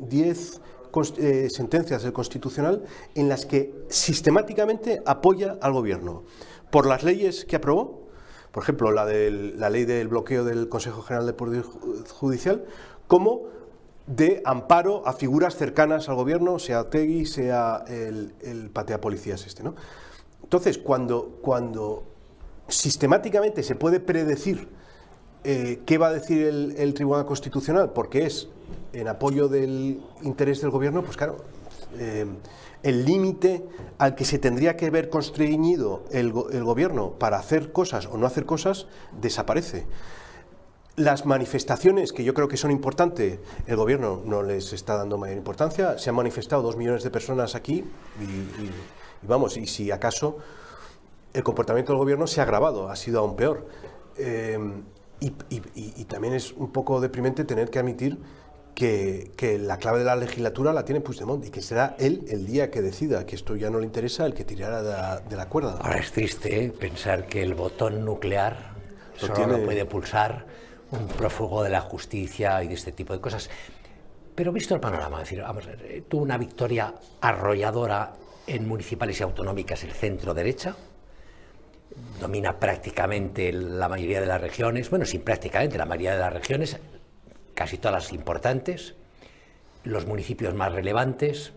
eh, sentencias del Constitucional en las que sistemáticamente apoya al Gobierno por las leyes que aprobó, por ejemplo, la, de la ley del bloqueo del Consejo General de Poder Judicial, como de amparo a figuras cercanas al gobierno, sea Tegui, sea el, el patea policías este, ¿no? Entonces, cuando, cuando sistemáticamente se puede predecir eh, qué va a decir el, Tribunal Constitucional, porque es en apoyo del interés del gobierno, pues claro, eh, el límite al que se tendría que ver constreñido el, el, gobierno para hacer cosas o no hacer cosas desaparece. Las manifestaciones, que yo creo que son importantes, el gobierno no les está dando mayor importancia. Se han manifestado dos millones de personas aquí y, vamos, y si acaso el comportamiento del gobierno se ha agravado, ha sido aún peor. Eh, y, también es un poco deprimente tener que admitir que, la clave de la legislatura la tiene Puigdemont y que será él el día que decida que esto ya no le interesa el que tirara de la, cuerda. Ahora es triste ¿eh? pensar que el botón nuclear solo lo puede pulsar un prófugo de la justicia y de este tipo de cosas. Pero visto el panorama, decir, vamos, eh, tuvo una victoria arrolladora en municipales y autonómicas el centro derecha, domina prácticamente la mayoría de las regiones, bueno, sin prácticamente la mayoría de las regiones, casi todas las importantes, los municipios más relevantes,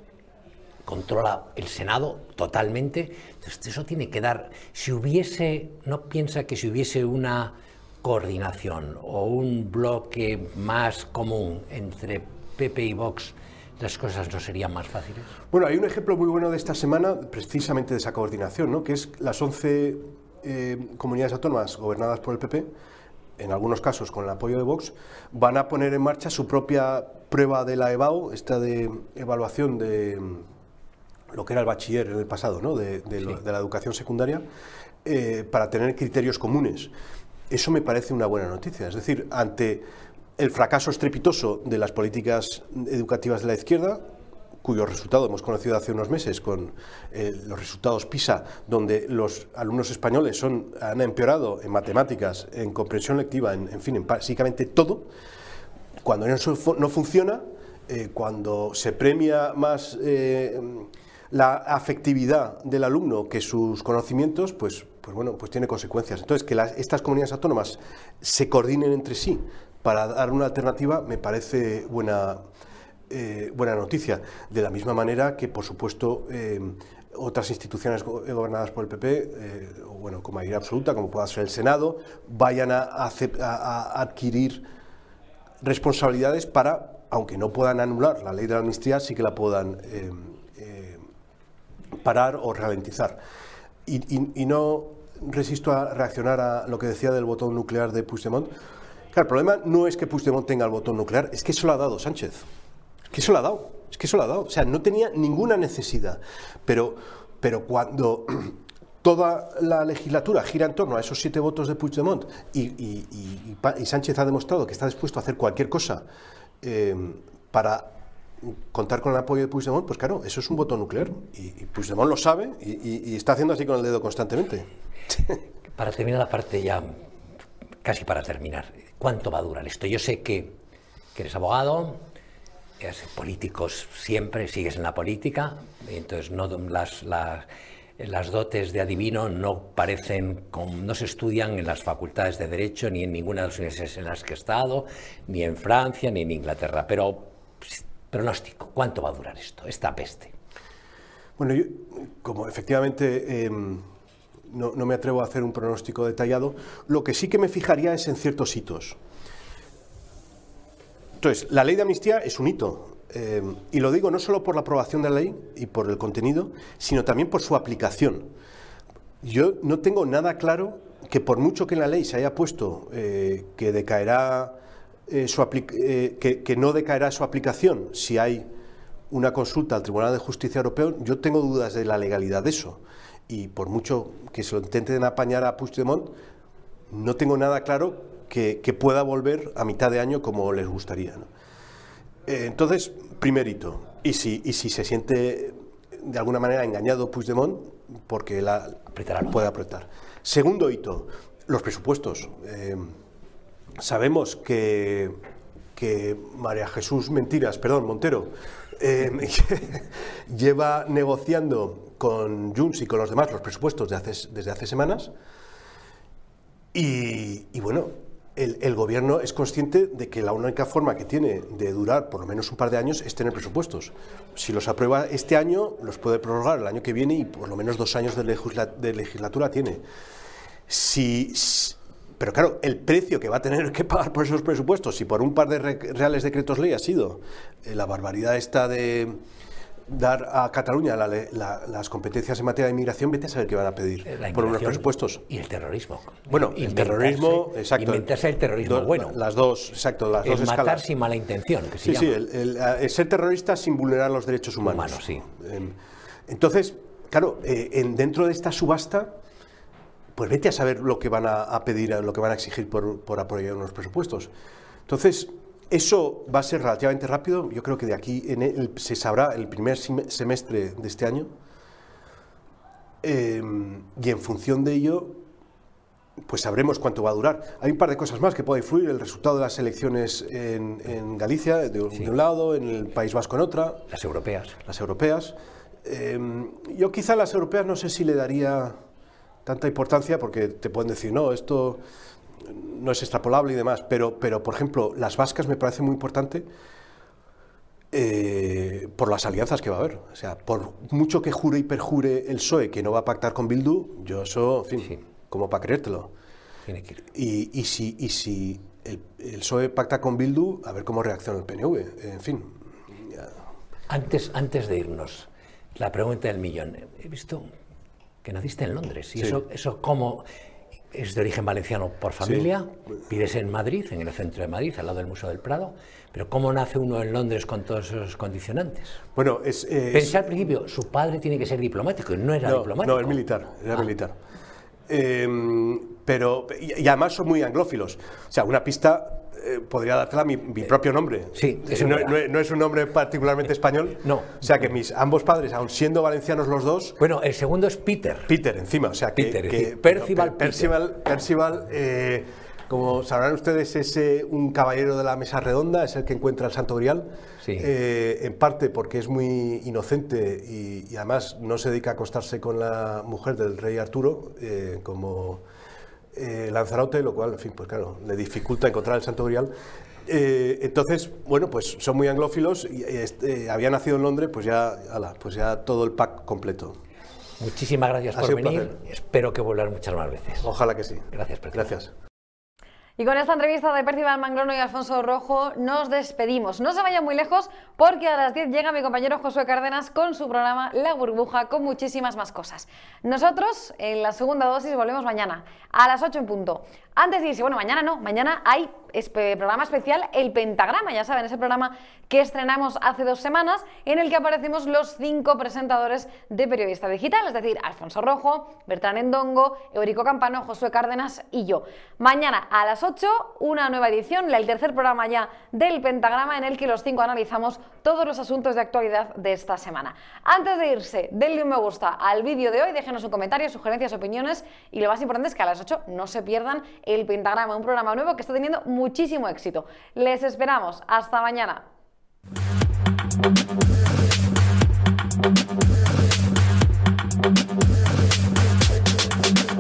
controla el Senado totalmente. Entonces, eso tiene que dar, si hubiese, no piensa que si hubiese una coordinación o un bloque más común entre PP y Vox, las cosas no serían más fáciles? Bueno, hay un ejemplo muy bueno de esta semana, precisamente de esa coordinación, ¿no? que es las 11 eh, comunidades autónomas gobernadas por el PP, en algunos casos con el apoyo de Vox, van a poner en marcha su propia prueba de la EBAU, esta de evaluación de mm, lo que era el bachiller en el pasado, ¿no? de, la educación secundaria, eh, para tener criterios comunes. Eso me parece una buena noticia. Es decir, ante el fracaso estrepitoso de las políticas educativas de la izquierda, cuyo resultado hemos conocido hace unos meses con eh, los resultados PISA, donde los alumnos españoles son, han empeorado en matemáticas, en comprensión lectiva, en, fin, en básicamente todo, cuando eso no funciona, eh, cuando se premia más eh, la afectividad del alumno que sus conocimientos, pues, pues bueno, pues tiene consecuencias. Entonces, que estas comunidades autónomas se coordinen entre sí para dar una alternativa me parece buena, eh, buena noticia. De la misma manera que, por supuesto, eh, otras instituciones gobernadas por el PP, eh, bueno, con mayoría absoluta, como pueda ser el Senado, vayan a, adquirir responsabilidades para, aunque no puedan anular la ley de la amnistía, sí que la puedan parar o ralentizar. Y, no resisto a reaccionar a lo que decía del botón nuclear de Puigdemont. Claro, el problema no es que Puigdemont tenga el botón nuclear, es que eso lo ha dado Sánchez que eso lo ha dado, es que eso lo ha dado. O sea, no tenía ninguna necesidad. Pero, pero cuando toda la legislatura gira en torno a esos siete votos de Puigdemont y, y, Sánchez ha demostrado que está dispuesto a hacer cualquier cosa eh, para contar con el apoyo de Puigdemont, pues claro, eso es un voto nuclear. Y, Puigdemont lo sabe y, está haciendo así con el dedo constantemente. Para terminar la parte ya, casi para terminar, ¿cuánto va a durar esto? Yo sé que, que eres abogado, políticos siempre, sigues en la política, entonces no, las, las, dotes de adivino no parecen, no se estudian en las facultades de Derecho ni en ninguna de las universidades en las que he estado, ni en Francia, ni en Inglaterra. Pero, pronóstico, ¿cuánto va a durar esto, esta peste? Bueno, yo, como efectivamente em, no, me atrevo a hacer un pronóstico detallado, lo que sí que me fijaría es en ciertos hitos. Entonces, la ley de amnistía es un hito. Eh, y lo digo no solo por la aprobación de la ley y por el contenido, sino también por su aplicación. Yo no tengo nada claro que por mucho que en la ley se haya puesto eh, que decaerá eh, su que, no decaerá su aplicación si hay una consulta al Tribunal de Justicia Europeo, yo tengo dudas de la legalidad de eso. Y por mucho que se lo intenten apañar a Puigdemont, no tengo nada claro que, pueda volver a mitad de año como les gustaría. entonces, primerito, y si, y si se siente de alguna manera engañado Puigdemont, porque la puede apretar. Segundo hito, los presupuestos. Eh, sabemos que, que, María Jesús Mentiras, perdón, Montero, eh, lleva negociando con Junts y con los demás los presupuestos desde hace semanas. Y, bueno, el, gobierno es consciente de que la única forma que tiene de durar por lo menos un par de años es tener presupuestos. Si los aprueba este año, los puede prorrogar el año que viene y por lo menos dos años de, legislatura tiene. Si, pero claro, el precio que va a tener que pagar por esos presupuestos, si por un par de reales decretos ley ha sido eh, la barbaridad esta de dar a Cataluña las competencias en materia de inmigración, vete a saber qué van a pedir por unos presupuestos. Y el terrorismo. Bueno, el terrorismo, exacto. Inventarse el terrorismo bueno. Las dos, exacto, las dos matar escalas. sin mala intención, que Sí, sí, el, ser terrorista sin vulnerar los derechos humanos. Humanos, sí. Em, entonces, claro, eh, en, dentro de esta subasta, pues vete a saber lo que van a, pedir, lo que van a exigir por, por apoyar unos presupuestos. Entonces, eso va a ser relativamente rápido. Yo creo que de aquí se sabrá el primer semestre de este año. Em, y en función de ello, pues sabremos cuánto va a durar. Hay un par de cosas más que puede influir. El resultado de las elecciones en, Galicia, de, un lado, en el País Vasco en otra. Las europeas. Las europeas. Em, yo quizá a las europeas no sé si le daría tanta importancia porque te pueden decir, no, esto no es extrapolable y demás, pero, pero por ejemplo, las vascas me parece muy importante eh, por las alianzas que va a haber. O sea, por mucho que jure y perjure el PSOE que no va a pactar con Bildu, yo eso, en fin, como para creértelo. Y, y, si, y si el, el, PSOE pacta con Bildu, a ver cómo reacciona el PNV. En fin. Antes, antes de irnos, la pregunta del millón. He visto que naciste en Londres. ¿Y eso, eso cómo, es de origen valenciano por familia, vives en Madrid, en el centro de Madrid, al lado del Museo del Prado, pero ¿cómo nace uno en Londres con todos esos condicionantes? Bueno, es... Pensé al principio, su padre tiene que ser diplomático, y no era diplomático. No, es militar, era ah. militar. Em, pero, y, además son muy anglófilos. O sea, una pista eh, podría dártela mi, mi, propio nombre. Sí, no, no, es un nombre particularmente español. No. O sea que mis ambos padres, aun siendo valencianos los dos. Bueno, el segundo es Peter. Peter, encima. O sea que. Peter, que, Percival. Percival, Percival eh, como sabrán ustedes, es eh, un caballero de la mesa redonda, es el que encuentra el Santo Grial. Sí. en parte porque es muy inocente y, y, además no se dedica a acostarse con la mujer del rey Arturo, como eh, Lanzarote, lo cual, en fin, pues claro, le dificulta encontrar el Santo Grial. Eh, entonces, bueno, pues son muy anglófilos y este, había nacido en Londres, pues ya, pues ya todo el pack completo. Muchísimas gracias por venir. Espero que vuelvan muchas más veces. Ojalá que sí. Gracias, Gracias. Y con esta entrevista de Percival Mangrono y Alfonso Rojo nos despedimos. No se vayan muy lejos porque a las 10 llega mi compañero Josué Cárdenas con su programa La Burbuja con muchísimas más cosas. Nosotros en la segunda dosis volvemos mañana a las 8 en punto. Antes de irse, bueno, mañana no, mañana hay programa especial El Pentagrama, ya saben, ese programa que estrenamos hace dos semanas en el que aparecemos los cinco presentadores de Periodista Digital, es decir, Alfonso Rojo, Bertrán Endongo, Eurico Campano, Josué Cárdenas y yo. Mañana a las 8, una nueva edición, el tercer programa ya del Pentagrama en el que los cinco analizamos todos los asuntos de actualidad de esta semana. Antes de irse, denle un me gusta al vídeo de hoy, déjenos un comentario, sugerencias, opiniones y lo más importante es que a las 8 no se pierdan el Pentagrama, un programa nuevo que está teniendo muchísimo éxito. Les esperamos. Hasta mañana.